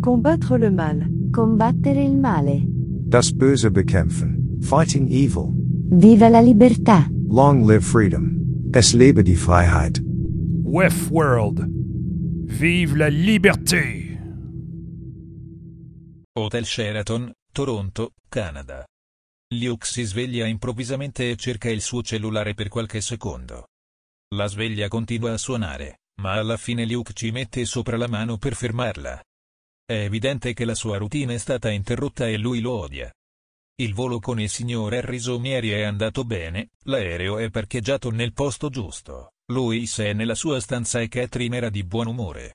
Combattre le mal. Combattere il male. Das Böse bekämpfen. Fighting evil. Viva la libertà. Long live freedom. Es lebe die Freiheit. WEF World. Vive la liberté! Hotel Sheraton, Toronto, Canada. Luke si sveglia improvvisamente e cerca il suo cellulare per qualche secondo. La sveglia continua a suonare, ma alla fine Luke ci mette sopra la mano per fermarla. È evidente che la sua routine è stata interrotta e lui lo odia. Il volo con il signor Harry Somieri è andato bene, l'aereo è parcheggiato nel posto giusto, Louis è nella sua stanza e Catherine era di buon umore.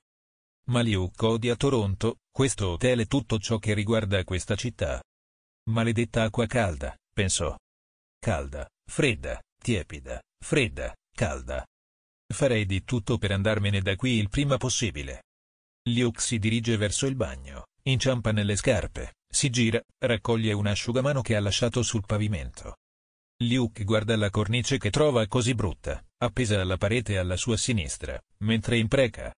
Ma Luke odia Toronto, questo hotel e tutto ciò che riguarda questa città. Maledetta acqua calda, pensò. Calda, fredda, tiepida, fredda, calda. Farei di tutto per andarmene da qui il prima possibile. Luke si dirige verso il bagno, inciampa nelle scarpe, si gira, raccoglie un asciugamano che ha lasciato sul pavimento. Luke guarda la cornice che trova così brutta, appesa alla parete alla sua sinistra, mentre impreca.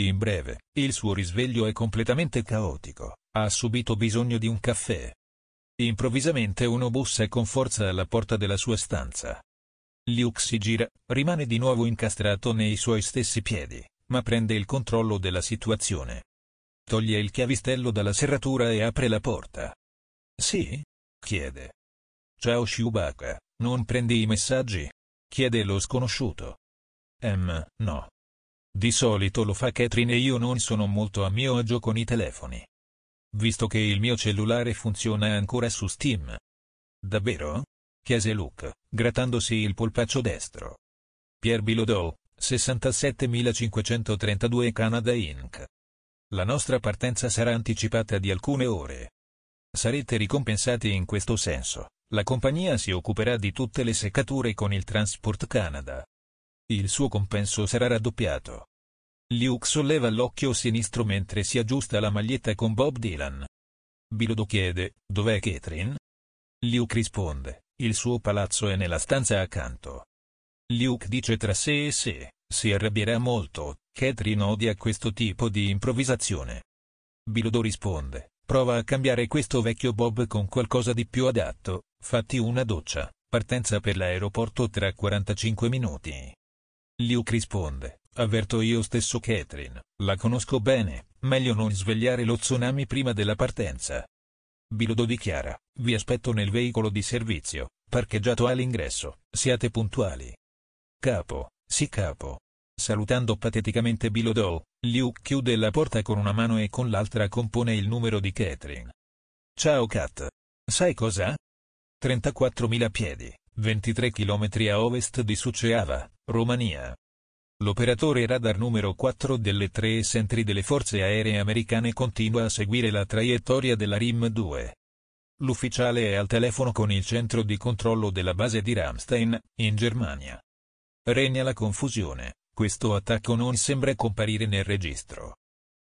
In breve, il suo risveglio è completamente caotico, ha subito bisogno di un caffè. Improvvisamente uno bussa con forza alla porta della sua stanza. Luke si gira, rimane di nuovo incastrato nei suoi stessi piedi, ma prende il controllo della situazione. Toglie il chiavistello dalla serratura e apre la porta. Sì? chiede. Ciao Chewbacca, non prendi i messaggi? chiede lo sconosciuto. Ehm, no. Di solito lo fa Catherine e io non sono molto a mio agio con i telefoni. Visto che il mio cellulare funziona ancora su Steam. Davvero? chiese Luke, grattandosi il polpaccio destro. Pierre Bilodeau, 67532 Canada Inc. La nostra partenza sarà anticipata di alcune ore. Sarete ricompensati in questo senso. La compagnia si occuperà di tutte le seccature con il Transport Canada. Il suo compenso sarà raddoppiato. Luke solleva l'occhio sinistro mentre si aggiusta la maglietta con Bob Dylan. Bilodo chiede, dov'è Catherine? Luke risponde, il suo palazzo è nella stanza accanto. Luke dice tra sé e sé, si arrabbierà molto, Catherine odia questo tipo di improvvisazione. Bilodo risponde, prova a cambiare questo vecchio Bob con qualcosa di più adatto, fatti una doccia, partenza per l'aeroporto tra 45 minuti. Luke risponde, avverto io stesso Catherine, la conosco bene, meglio non svegliare lo tsunami prima della partenza. Bilodo dichiara, vi aspetto nel veicolo di servizio, parcheggiato all'ingresso, siate puntuali. Capo, sì capo. Salutando pateticamente Bilodo, Luke chiude la porta con una mano e con l'altra compone il numero di Catherine. Ciao Kat. Sai cosa? 34.000 piedi, 23 km a ovest di Suceava, Romania. L'operatore radar numero 4 delle tre centri delle forze aeree americane continua a seguire la traiettoria della RIM 2. L'ufficiale è al telefono con il centro di controllo della base di Ramstein, in Germania. Regna la confusione, questo attacco non sembra comparire nel registro.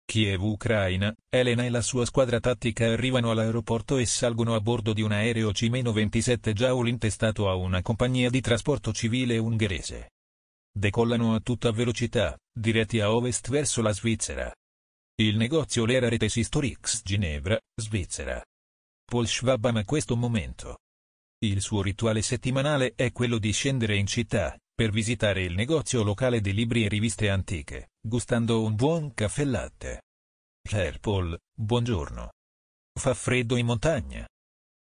Kiev Ucraina, Elena e la sua squadra tattica arrivano all'aeroporto e salgono a bordo di un aereo C-27 Jaul intestato a una compagnia di trasporto civile ungherese. Decollano a tutta velocità, diretti a ovest verso la Svizzera. Il negozio Lera Retes Historics Ginevra, Svizzera. Paul Schwab ama questo momento. Il suo rituale settimanale è quello di scendere in città, per visitare il negozio locale di libri e riviste antiche, gustando un buon caffè latte. Claire Paul, buongiorno. Fa freddo in montagna.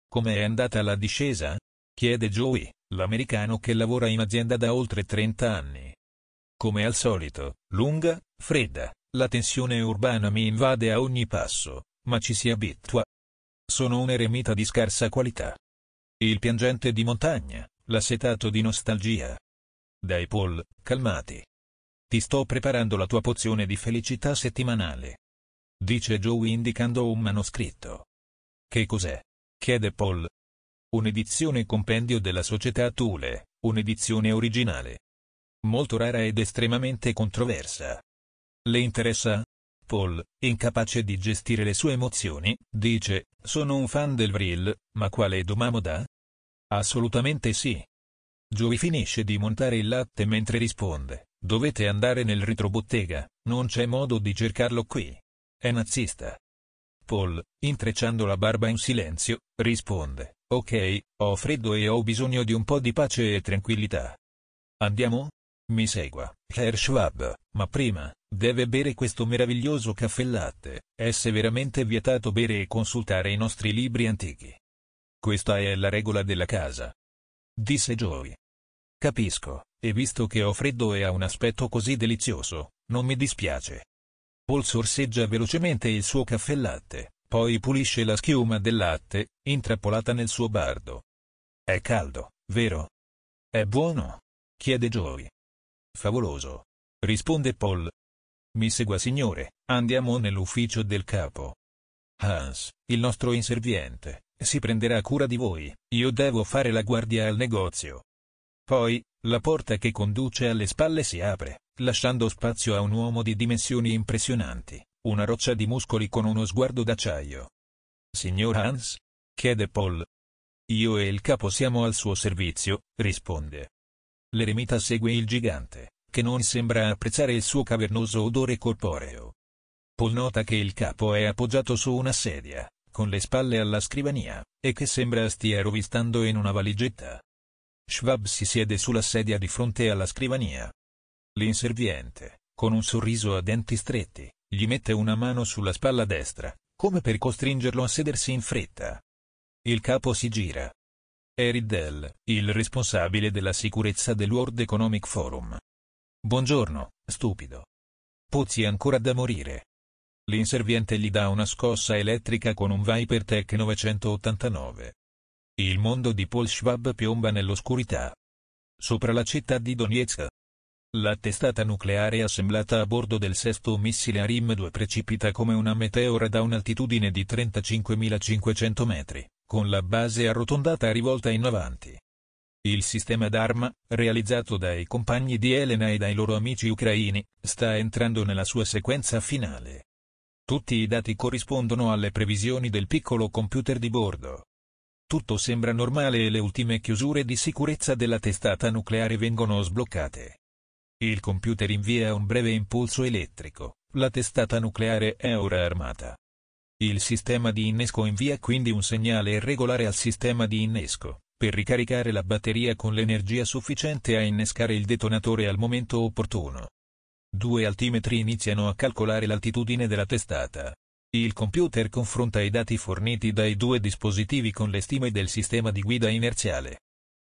Come è andata la discesa? Chiede Joey, l'americano che lavora in azienda da oltre 30 anni. Come al solito, lunga, fredda, la tensione urbana mi invade a ogni passo, ma ci si abitua. Sono un eremita di scarsa qualità. Il piangente di montagna, l'assetato di nostalgia, dai Paul, calmati. Ti sto preparando la tua pozione di felicità settimanale. Dice Joe indicando un manoscritto. Che cos'è? chiede Paul. Un'edizione compendio della società Thule, un'edizione originale. Molto rara ed estremamente controversa. Le interessa? Paul, incapace di gestire le sue emozioni, dice, Sono un fan del Vril, ma quale Domamoda? Assolutamente sì. Joey finisce di montare il latte mentre risponde, dovete andare nel retrobottega, non c'è modo di cercarlo qui. È nazista. Paul, intrecciando la barba in silenzio, risponde, ok, ho freddo e ho bisogno di un po' di pace e tranquillità. Andiamo? Mi segua, Herr Schwab, ma prima, deve bere questo meraviglioso caffè latte, è severamente vietato bere e consultare i nostri libri antichi. Questa è la regola della casa. Disse Joey. Capisco, e visto che ho freddo e ha un aspetto così delizioso, non mi dispiace. Paul sorseggia velocemente il suo caffè latte, poi pulisce la schiuma del latte, intrappolata nel suo bardo. È caldo, vero? È buono? chiede Joey. Favoloso. Risponde Paul. Mi segua signore, andiamo nell'ufficio del capo. Hans, il nostro inserviente, si prenderà cura di voi, io devo fare la guardia al negozio. Poi, la porta che conduce alle spalle si apre, lasciando spazio a un uomo di dimensioni impressionanti, una roccia di muscoli con uno sguardo d'acciaio. Signor Hans? chiede Paul. Io e il capo siamo al suo servizio, risponde. L'eremita segue il gigante, che non sembra apprezzare il suo cavernoso odore corporeo. Paul nota che il capo è appoggiato su una sedia, con le spalle alla scrivania, e che sembra stia rovistando in una valigetta. Schwab si siede sulla sedia di fronte alla scrivania. L'inserviente, con un sorriso a denti stretti, gli mette una mano sulla spalla destra, come per costringerlo a sedersi in fretta. Il capo si gira. È Riddell, il responsabile della sicurezza del World Economic Forum. Buongiorno, stupido. Pozzi ancora da morire. L'inserviente gli dà una scossa elettrica con un Viper Tech 989. Il mondo di Paul Schwab piomba nell'oscurità. Sopra la città di Donetsk. La testata nucleare assemblata a bordo del sesto missile Arim-2 precipita come una meteora da un'altitudine di 35.500 metri, con la base arrotondata rivolta in avanti. Il sistema d'arma, realizzato dai compagni di Elena e dai loro amici ucraini, sta entrando nella sua sequenza finale. Tutti i dati corrispondono alle previsioni del piccolo computer di bordo. Tutto sembra normale e le ultime chiusure di sicurezza della testata nucleare vengono sbloccate. Il computer invia un breve impulso elettrico, la testata nucleare è ora armata. Il sistema di innesco invia quindi un segnale regolare al sistema di innesco, per ricaricare la batteria con l'energia sufficiente a innescare il detonatore al momento opportuno. Due altimetri iniziano a calcolare l'altitudine della testata. Il computer confronta i dati forniti dai due dispositivi con le stime del sistema di guida inerziale.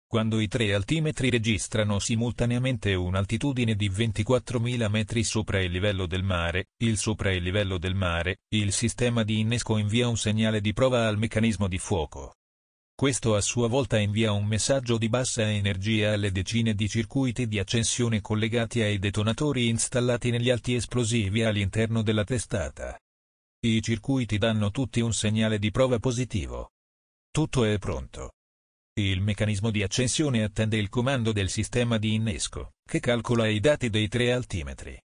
Quando i tre altimetri registrano simultaneamente un'altitudine di 24.000 metri sopra il livello del mare, il sopra il livello del mare, il sistema di innesco invia un segnale di prova al meccanismo di fuoco. Questo a sua volta invia un messaggio di bassa energia alle decine di circuiti di accensione collegati ai detonatori installati negli alti esplosivi all'interno della testata. I circuiti danno tutti un segnale di prova positivo. Tutto è pronto. Il meccanismo di accensione attende il comando del sistema di innesco, che calcola i dati dei tre altimetri.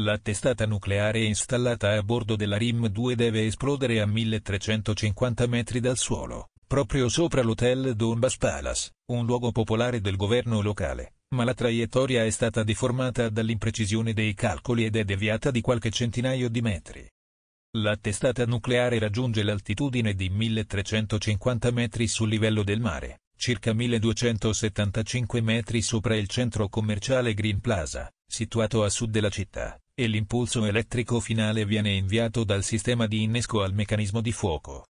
La testata nucleare installata a bordo della RIM-2 deve esplodere a 1350 metri dal suolo, proprio sopra l'hotel Donbass Palace, un luogo popolare del governo locale, ma la traiettoria è stata deformata dall'imprecisione dei calcoli ed è deviata di qualche centinaio di metri. La testata nucleare raggiunge l'altitudine di 1350 metri sul livello del mare, circa 1275 metri sopra il centro commerciale Green Plaza, situato a sud della città, e l'impulso elettrico finale viene inviato dal sistema di innesco al meccanismo di fuoco.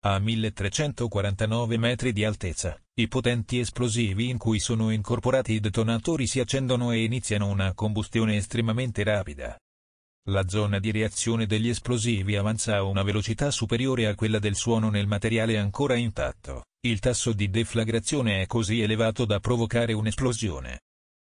A 1349 metri di altezza, i potenti esplosivi in cui sono incorporati i detonatori si accendono e iniziano una combustione estremamente rapida. La zona di reazione degli esplosivi avanza a una velocità superiore a quella del suono nel materiale ancora intatto. Il tasso di deflagrazione è così elevato da provocare un'esplosione.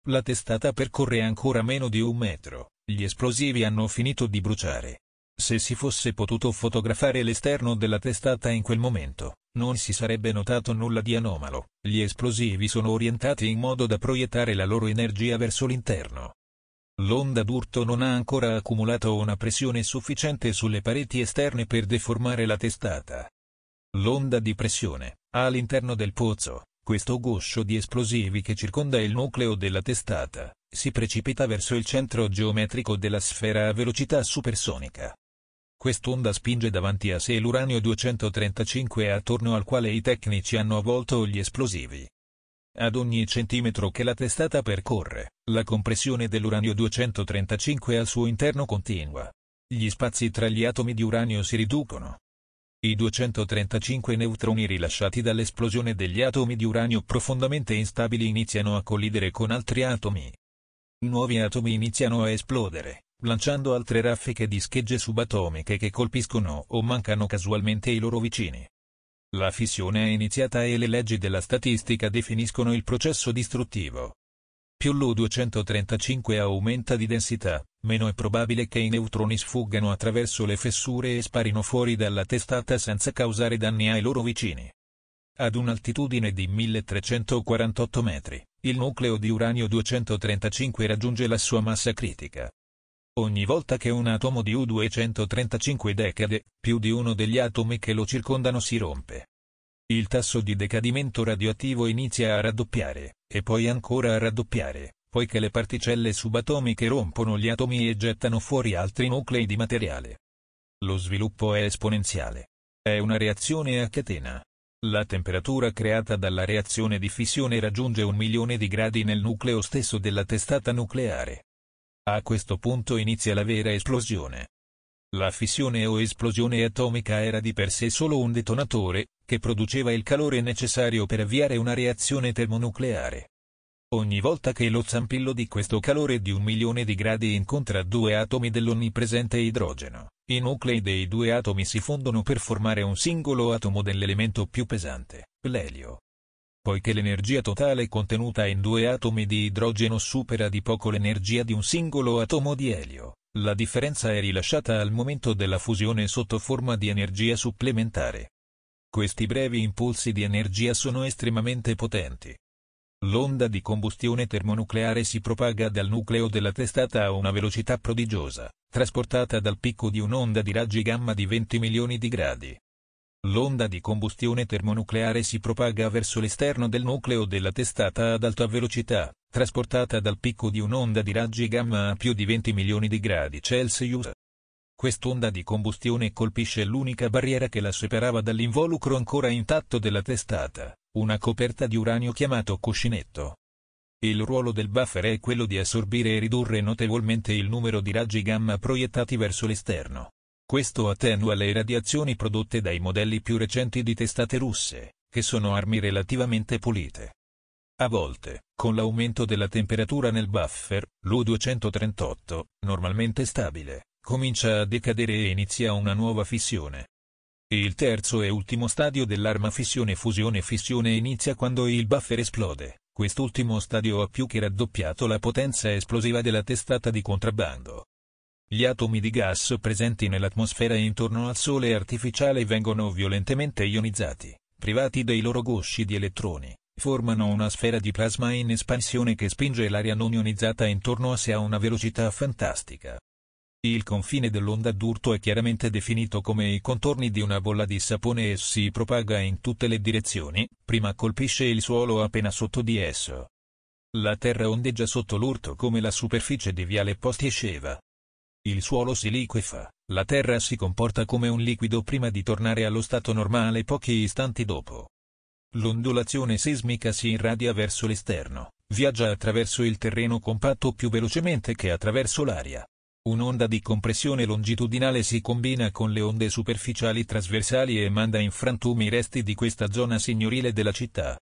La testata percorre ancora meno di un metro. Gli esplosivi hanno finito di bruciare. Se si fosse potuto fotografare l'esterno della testata in quel momento, non si sarebbe notato nulla di anomalo. Gli esplosivi sono orientati in modo da proiettare la loro energia verso l'interno. L'onda d'urto non ha ancora accumulato una pressione sufficiente sulle pareti esterne per deformare la testata. L'onda di pressione, all'interno del pozzo, questo guscio di esplosivi che circonda il nucleo della testata, si precipita verso il centro geometrico della sfera a velocità supersonica. Quest'onda spinge davanti a sé l'uranio 235 attorno al quale i tecnici hanno avvolto gli esplosivi. Ad ogni centimetro che la testata percorre, la compressione dell'uranio 235 al suo interno continua. Gli spazi tra gli atomi di uranio si riducono. I 235 neutroni rilasciati dall'esplosione degli atomi di uranio profondamente instabili iniziano a collidere con altri atomi. Nuovi atomi iniziano a esplodere, lanciando altre raffiche di schegge subatomiche che colpiscono o mancano casualmente i loro vicini. La fissione è iniziata e le leggi della statistica definiscono il processo distruttivo. Più l'U235 aumenta di densità, meno è probabile che i neutroni sfuggano attraverso le fessure e sparino fuori dalla testata senza causare danni ai loro vicini. Ad un'altitudine di 1348 metri, il nucleo di uranio 235 raggiunge la sua massa critica. Ogni volta che un atomo di U235 decade, più di uno degli atomi che lo circondano si rompe. Il tasso di decadimento radioattivo inizia a raddoppiare, e poi ancora a raddoppiare, poiché le particelle subatomiche rompono gli atomi e gettano fuori altri nuclei di materiale. Lo sviluppo è esponenziale. È una reazione a catena. La temperatura creata dalla reazione di fissione raggiunge un milione di gradi nel nucleo stesso della testata nucleare. A questo punto inizia la vera esplosione. La fissione o esplosione atomica era di per sé solo un detonatore, che produceva il calore necessario per avviare una reazione termonucleare. Ogni volta che lo zampillo di questo calore di un milione di gradi incontra due atomi dell'onnipresente idrogeno, i nuclei dei due atomi si fondono per formare un singolo atomo dell'elemento più pesante, l'elio poiché l'energia totale contenuta in due atomi di idrogeno supera di poco l'energia di un singolo atomo di elio. La differenza è rilasciata al momento della fusione sotto forma di energia supplementare. Questi brevi impulsi di energia sono estremamente potenti. L'onda di combustione termonucleare si propaga dal nucleo della testata a una velocità prodigiosa, trasportata dal picco di un'onda di raggi gamma di 20 milioni di gradi. L'onda di combustione termonucleare si propaga verso l'esterno del nucleo della testata ad alta velocità, trasportata dal picco di un'onda di raggi gamma a più di 20 milioni di gradi Celsius. Quest'onda di combustione colpisce l'unica barriera che la separava dall'involucro ancora intatto della testata, una coperta di uranio chiamato cuscinetto. Il ruolo del buffer è quello di assorbire e ridurre notevolmente il numero di raggi gamma proiettati verso l'esterno. Questo attenua le radiazioni prodotte dai modelli più recenti di testate russe, che sono armi relativamente pulite. A volte, con l'aumento della temperatura nel buffer, l'U238, normalmente stabile, comincia a decadere e inizia una nuova fissione. Il terzo e ultimo stadio dell'arma fissione-fusione-fissione inizia quando il buffer esplode. Quest'ultimo stadio ha più che raddoppiato la potenza esplosiva della testata di contrabbando. Gli atomi di gas presenti nell'atmosfera intorno al Sole artificiale vengono violentemente ionizzati, privati dei loro gusci di elettroni, formano una sfera di plasma in espansione che spinge l'aria non ionizzata intorno a sé a una velocità fantastica. Il confine dell'onda d'urto è chiaramente definito come i contorni di una bolla di sapone e si propaga in tutte le direzioni, prima colpisce il suolo appena sotto di esso. La terra ondeggia sotto l'urto come la superficie di Viale Posti Sceva. Il suolo si liquefa, la Terra si comporta come un liquido prima di tornare allo stato normale pochi istanti dopo. L'ondulazione sismica si irradia verso l'esterno, viaggia attraverso il terreno compatto più velocemente che attraverso l'aria. Un'onda di compressione longitudinale si combina con le onde superficiali trasversali e manda in frantumi i resti di questa zona signorile della città.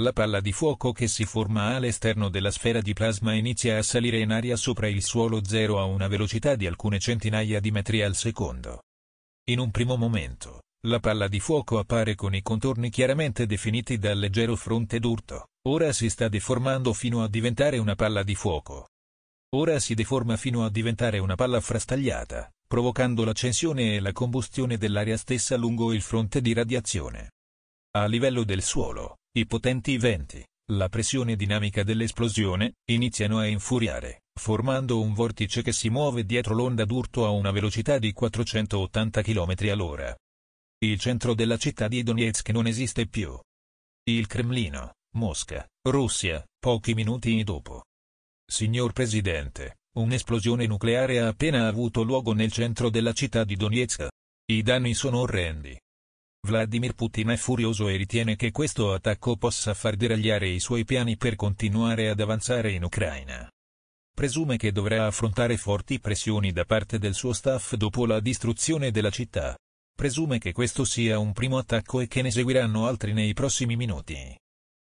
La palla di fuoco che si forma all'esterno della sfera di plasma inizia a salire in aria sopra il suolo zero a una velocità di alcune centinaia di metri al secondo. In un primo momento, la palla di fuoco appare con i contorni chiaramente definiti dal leggero fronte d'urto, ora si sta deformando fino a diventare una palla di fuoco. Ora si deforma fino a diventare una palla frastagliata, provocando l'accensione e la combustione dell'aria stessa lungo il fronte di radiazione. A livello del suolo, i potenti venti, la pressione dinamica dell'esplosione, iniziano a infuriare, formando un vortice che si muove dietro l'onda d'urto a una velocità di 480 km all'ora. Il centro della città di Donetsk non esiste più. Il Cremlino, Mosca, Russia, pochi minuti dopo. Signor Presidente, un'esplosione nucleare ha appena avuto luogo nel centro della città di Donetsk. I danni sono orrendi. Vladimir Putin è furioso e ritiene che questo attacco possa far deragliare i suoi piani per continuare ad avanzare in Ucraina. Presume che dovrà affrontare forti pressioni da parte del suo staff dopo la distruzione della città. Presume che questo sia un primo attacco e che ne seguiranno altri nei prossimi minuti.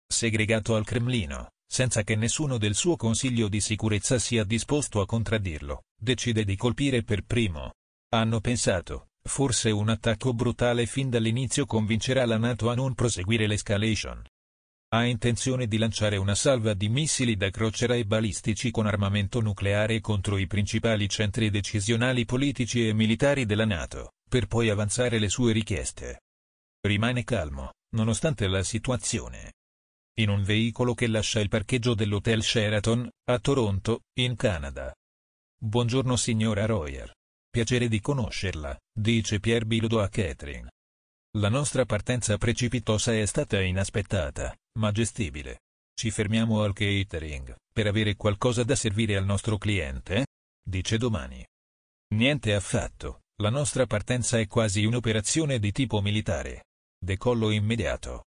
Segregato al Cremlino, senza che nessuno del suo consiglio di sicurezza sia disposto a contraddirlo, decide di colpire per primo. Hanno pensato, Forse un attacco brutale fin dall'inizio convincerà la Nato a non proseguire l'escalation. Ha intenzione di lanciare una salva di missili da crociera e balistici con armamento nucleare contro i principali centri decisionali politici e militari della Nato, per poi avanzare le sue richieste. Rimane calmo, nonostante la situazione. In un veicolo che lascia il parcheggio dell'Hotel Sheraton, a Toronto, in Canada. Buongiorno signora Royer. Piacere di conoscerla, dice Pierre Bilodeau a Catherine. La nostra partenza precipitosa è stata inaspettata, ma gestibile. Ci fermiamo al catering, per avere qualcosa da servire al nostro cliente? Dice domani. Niente affatto, la nostra partenza è quasi un'operazione di tipo militare. Decollo immediato.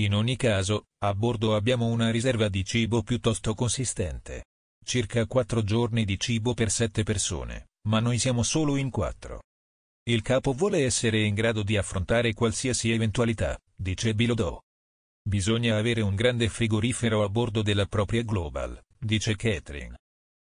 In ogni caso, a bordo abbiamo una riserva di cibo piuttosto consistente. Circa quattro giorni di cibo per sette persone ma noi siamo solo in quattro. Il capo vuole essere in grado di affrontare qualsiasi eventualità, dice Bilodeau. Bisogna avere un grande frigorifero a bordo della propria Global, dice Catherine.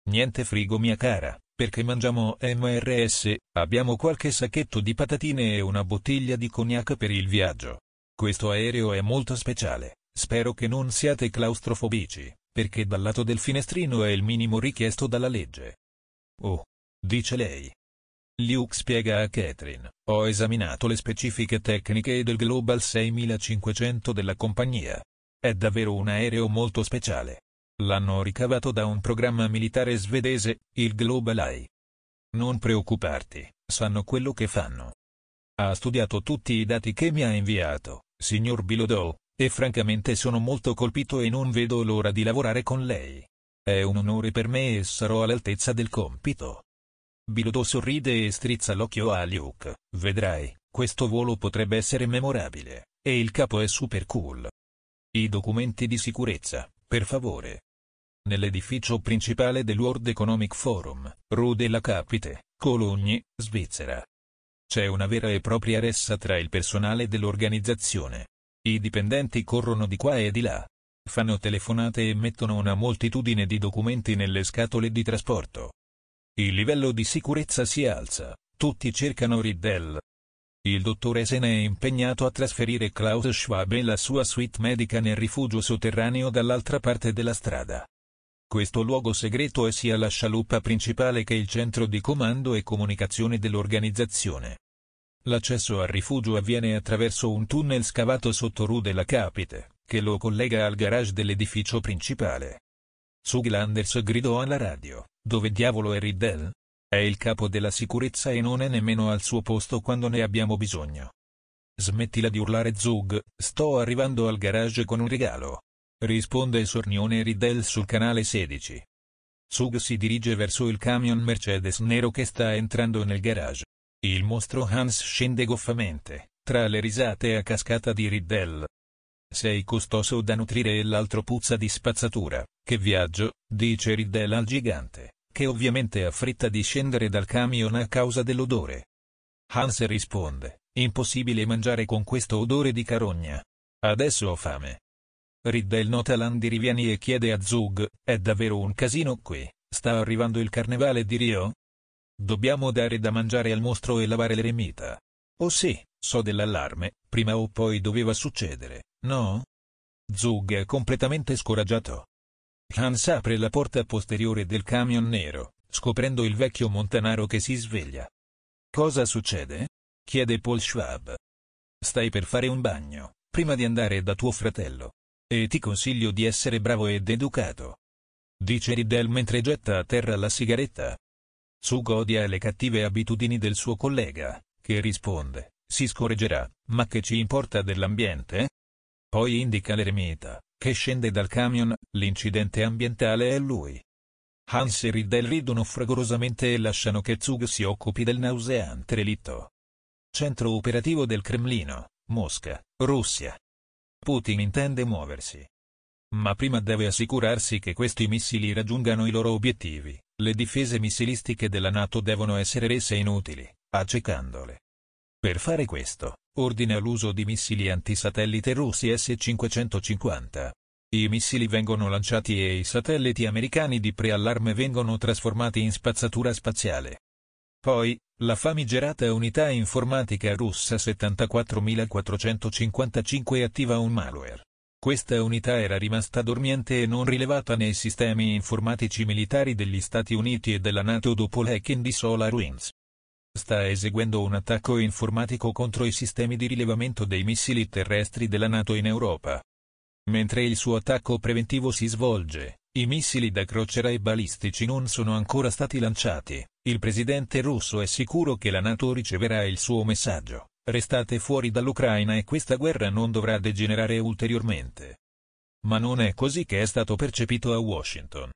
Niente frigo mia cara, perché mangiamo MRS, abbiamo qualche sacchetto di patatine e una bottiglia di cognac per il viaggio. Questo aereo è molto speciale, spero che non siate claustrofobici, perché dal lato del finestrino è il minimo richiesto dalla legge. Oh, dice lei. Luke spiega a Catherine, ho esaminato le specifiche tecniche del Global 6500 della compagnia. È davvero un aereo molto speciale. L'hanno ricavato da un programma militare svedese, il Global Eye. Non preoccuparti, sanno quello che fanno. Ha studiato tutti i dati che mi ha inviato, signor Bilodeau, e francamente sono molto colpito e non vedo l'ora di lavorare con lei. È un onore per me e sarò all'altezza del compito. Bilodeau sorride e strizza l'occhio a Luke. Vedrai, questo volo potrebbe essere memorabile, e il capo è super cool. I documenti di sicurezza, per favore. Nell'edificio principale del World Economic Forum, Rue della Capite, Cologne, Svizzera. C'è una vera e propria ressa tra il personale dell'organizzazione. I dipendenti corrono di qua e di là. Fanno telefonate e mettono una moltitudine di documenti nelle scatole di trasporto. Il livello di sicurezza si alza, tutti cercano Riddell. Il dottore se è impegnato a trasferire Klaus Schwab e la sua suite medica nel rifugio sotterraneo dall'altra parte della strada. Questo luogo segreto è sia la scialuppa principale che il centro di comando e comunicazione dell'organizzazione. L'accesso al rifugio avviene attraverso un tunnel scavato sotto Rue della Capite, che lo collega al garage dell'edificio principale. Zuglanders gridò alla radio, dove diavolo è Riddell? È il capo della sicurezza e non è nemmeno al suo posto quando ne abbiamo bisogno. Smettila di urlare Zug, sto arrivando al garage con un regalo. Risponde sornione Riddell sul canale 16. Zug si dirige verso il camion Mercedes nero che sta entrando nel garage. Il mostro Hans scende goffamente, tra le risate a cascata di Riddell. Sei costoso da nutrire e l'altro puzza di spazzatura. Che viaggio, dice Riddell al gigante che ovviamente ha fretta di scendere dal camion a causa dell'odore. Hans risponde, impossibile mangiare con questo odore di carogna. Adesso ho fame. Riddell nota Landi rivieni e chiede a Zug, è davvero un casino qui, sta arrivando il carnevale di Rio? Dobbiamo dare da mangiare al mostro e lavare l'eremita. Oh sì, so dell'allarme, prima o poi doveva succedere, no? Zug è completamente scoraggiato. Hans apre la porta posteriore del camion nero, scoprendo il vecchio montanaro che si sveglia. Cosa succede? chiede Paul Schwab. Stai per fare un bagno, prima di andare da tuo fratello. E ti consiglio di essere bravo ed educato. Dice Riddell mentre getta a terra la sigaretta. Sug odia le cattive abitudini del suo collega, che risponde, si scorreggerà, ma che ci importa dell'ambiente? Poi indica l'eremita, che scende dal camion, l'incidente ambientale è lui. Hans e Riddle ridono fragorosamente e lasciano che Zug si occupi del nauseante relitto. Centro operativo del Cremlino, Mosca, Russia. Putin intende muoversi. Ma prima deve assicurarsi che questi missili raggiungano i loro obiettivi. Le difese missilistiche della Nato devono essere rese inutili, accecandole. Per fare questo, ordina l'uso di missili antisatellite russi S-550. I missili vengono lanciati e i satelliti americani di preallarme vengono trasformati in spazzatura spaziale. Poi, la famigerata unità informatica russa 74455 attiva un malware. Questa unità era rimasta dormiente e non rilevata nei sistemi informatici militari degli Stati Uniti e della NATO dopo l'hacking di SolarWinds. Sta eseguendo un attacco informatico contro i sistemi di rilevamento dei missili terrestri della NATO in Europa. Mentre il suo attacco preventivo si svolge, i missili da crociera e balistici non sono ancora stati lanciati. Il presidente russo è sicuro che la NATO riceverà il suo messaggio. Restate fuori dall'Ucraina e questa guerra non dovrà degenerare ulteriormente. Ma non è così che è stato percepito a Washington.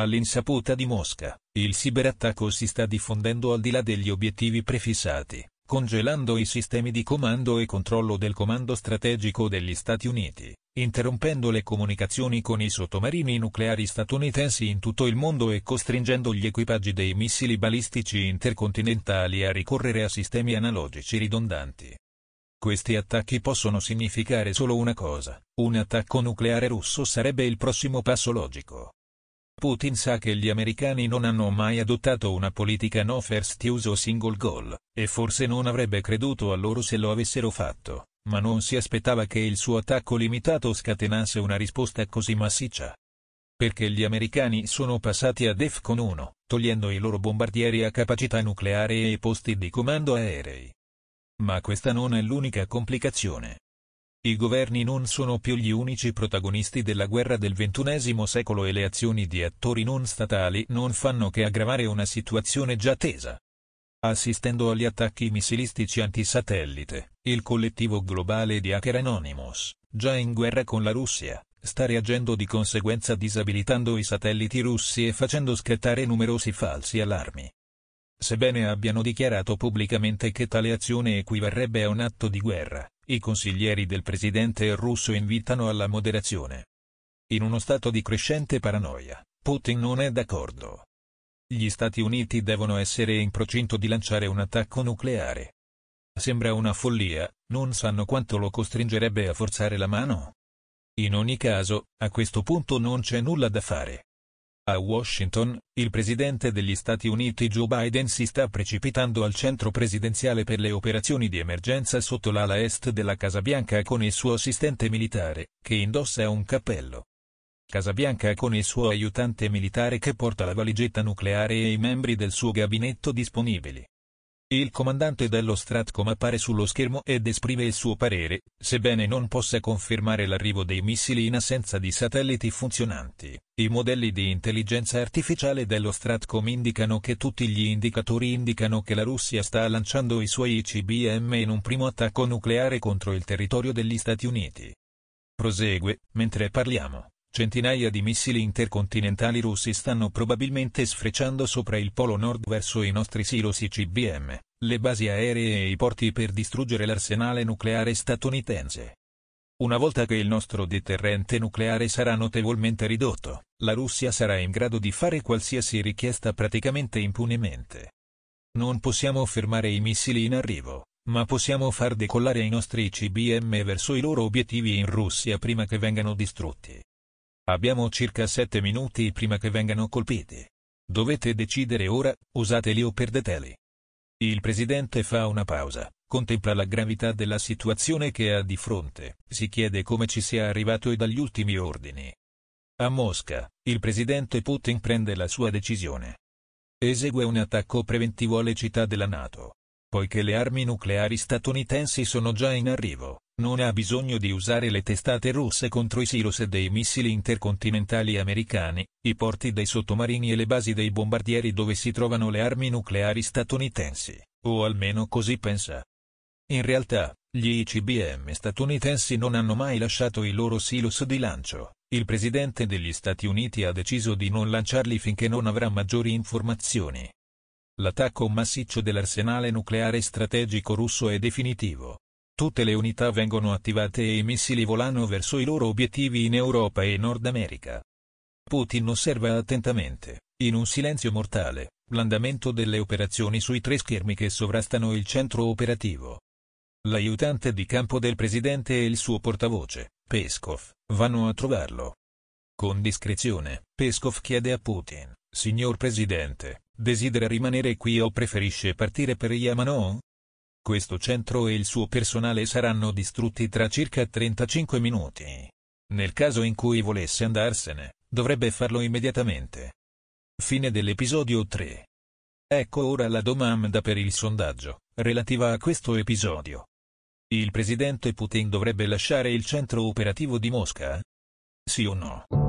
All'insaputa di Mosca, il ciberattacco si sta diffondendo al di là degli obiettivi prefissati, congelando i sistemi di comando e controllo del Comando Strategico degli Stati Uniti, interrompendo le comunicazioni con i sottomarini nucleari statunitensi in tutto il mondo e costringendo gli equipaggi dei missili balistici intercontinentali a ricorrere a sistemi analogici ridondanti. Questi attacchi possono significare solo una cosa, un attacco nucleare russo sarebbe il prossimo passo logico. Putin sa che gli americani non hanno mai adottato una politica no first use o single goal, e forse non avrebbe creduto a loro se lo avessero fatto ma non si aspettava che il suo attacco limitato scatenasse una risposta così massiccia. Perché gli americani sono passati a DEFCON 1, togliendo i loro bombardieri a capacità nucleare e i posti di comando aerei. Ma questa non è l'unica complicazione. I governi non sono più gli unici protagonisti della guerra del XXI secolo e le azioni di attori non statali non fanno che aggravare una situazione già tesa. Assistendo agli attacchi missilistici antisatellite, il collettivo globale di hacker Anonymous, già in guerra con la Russia, sta reagendo di conseguenza disabilitando i satelliti russi e facendo scattare numerosi falsi allarmi. Sebbene abbiano dichiarato pubblicamente che tale azione equivarrebbe a un atto di guerra, i consiglieri del presidente russo invitano alla moderazione. In uno stato di crescente paranoia, Putin non è d'accordo. Gli Stati Uniti devono essere in procinto di lanciare un attacco nucleare. Sembra una follia, non sanno quanto lo costringerebbe a forzare la mano. In ogni caso, a questo punto non c'è nulla da fare. A Washington, il presidente degli Stati Uniti Joe Biden si sta precipitando al centro presidenziale per le operazioni di emergenza sotto l'ala est della Casa Bianca con il suo assistente militare, che indossa un cappello. Casabianca con il suo aiutante militare che porta la valigetta nucleare e i membri del suo gabinetto disponibili. Il comandante dello Stratcom appare sullo schermo ed esprime il suo parere, sebbene non possa confermare l'arrivo dei missili in assenza di satelliti funzionanti. I modelli di intelligenza artificiale dello Stratcom indicano che tutti gli indicatori indicano che la Russia sta lanciando i suoi ICBM in un primo attacco nucleare contro il territorio degli Stati Uniti. Prosegue, mentre parliamo. Centinaia di missili intercontinentali russi stanno probabilmente sfrecciando sopra il polo nord verso i nostri silos ICBM, le basi aeree e i porti per distruggere l'arsenale nucleare statunitense. Una volta che il nostro deterrente nucleare sarà notevolmente ridotto, la Russia sarà in grado di fare qualsiasi richiesta praticamente impunemente. Non possiamo fermare i missili in arrivo, ma possiamo far decollare i nostri ICBM verso i loro obiettivi in Russia prima che vengano distrutti. Abbiamo circa 7 minuti prima che vengano colpiti. Dovete decidere ora, usateli o perdeteli. Il presidente fa una pausa, contempla la gravità della situazione che ha di fronte, si chiede come ci sia arrivato e dagli ultimi ordini. A Mosca, il presidente Putin prende la sua decisione. Esegue un attacco preventivo alle città della Nato. Poiché le armi nucleari statunitensi sono già in arrivo, non ha bisogno di usare le testate russe contro i silos dei missili intercontinentali americani, i porti dei sottomarini e le basi dei bombardieri dove si trovano le armi nucleari statunitensi, o almeno così pensa. In realtà, gli ICBM statunitensi non hanno mai lasciato i loro silos di lancio. Il presidente degli Stati Uniti ha deciso di non lanciarli finché non avrà maggiori informazioni. L'attacco massiccio dell'arsenale nucleare strategico russo è definitivo. Tutte le unità vengono attivate e i missili volano verso i loro obiettivi in Europa e Nord America. Putin osserva attentamente, in un silenzio mortale, l'andamento delle operazioni sui tre schermi che sovrastano il centro operativo. L'aiutante di campo del presidente e il suo portavoce, Peskov, vanno a trovarlo. Con discrezione, Peskov chiede a Putin, Signor Presidente, desidera rimanere qui o preferisce partire per Yamanon? Questo centro e il suo personale saranno distrutti tra circa 35 minuti. Nel caso in cui volesse andarsene, dovrebbe farlo immediatamente. Fine dell'episodio 3. Ecco ora la domanda per il sondaggio, relativa a questo episodio. Il presidente Putin dovrebbe lasciare il centro operativo di Mosca? Sì o no?